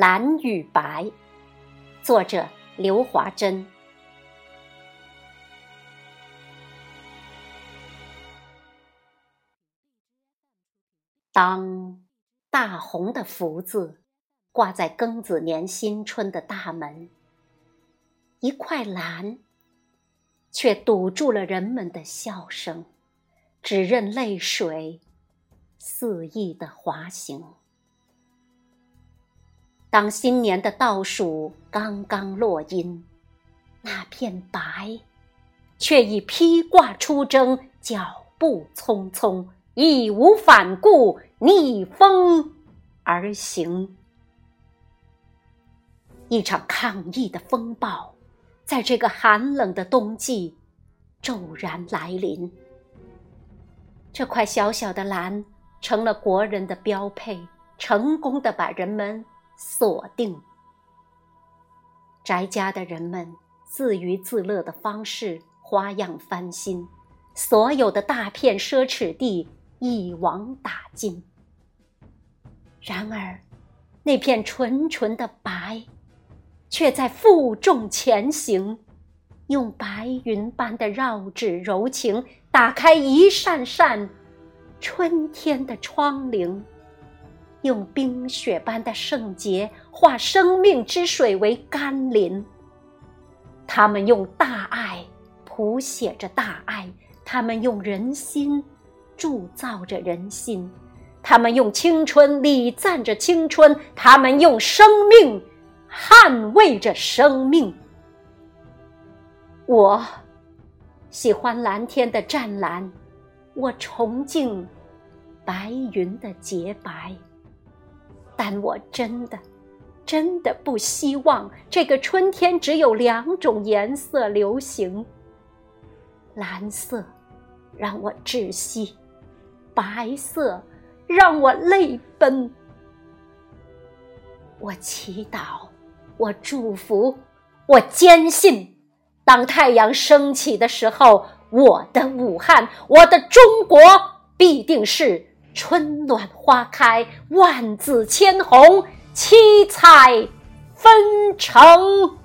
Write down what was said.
蓝与白，作者刘华珍。当大红的福字挂在庚子年新春的大门，一块蓝却堵住了人们的笑声，只任泪水肆意的滑行。当新年的倒数刚刚落音，那片白，却已披挂出征，脚步匆匆，义无反顾，逆风而行。一场抗议的风暴，在这个寒冷的冬季骤然来临。这块小小的蓝，成了国人的标配，成功的把人们。锁定宅家的人们自娱自乐的方式花样翻新，所有的大片奢侈地一网打尽。然而，那片纯纯的白，却在负重前行，用白云般的绕指柔情，打开一扇扇春天的窗棂。用冰雪般的圣洁化生命之水为甘霖。他们用大爱谱写着大爱，他们用人心铸造着人心，他们用青春礼赞着青春，他们用生命捍卫着生命。我喜欢蓝天的湛蓝，我崇敬白云的洁白。但我真的，真的不希望这个春天只有两种颜色流行。蓝色让我窒息，白色让我泪奔。我祈祷，我祝福，我坚信，当太阳升起的时候，我的武汉，我的中国，必定是。春暖花开，万紫千红，七彩纷呈。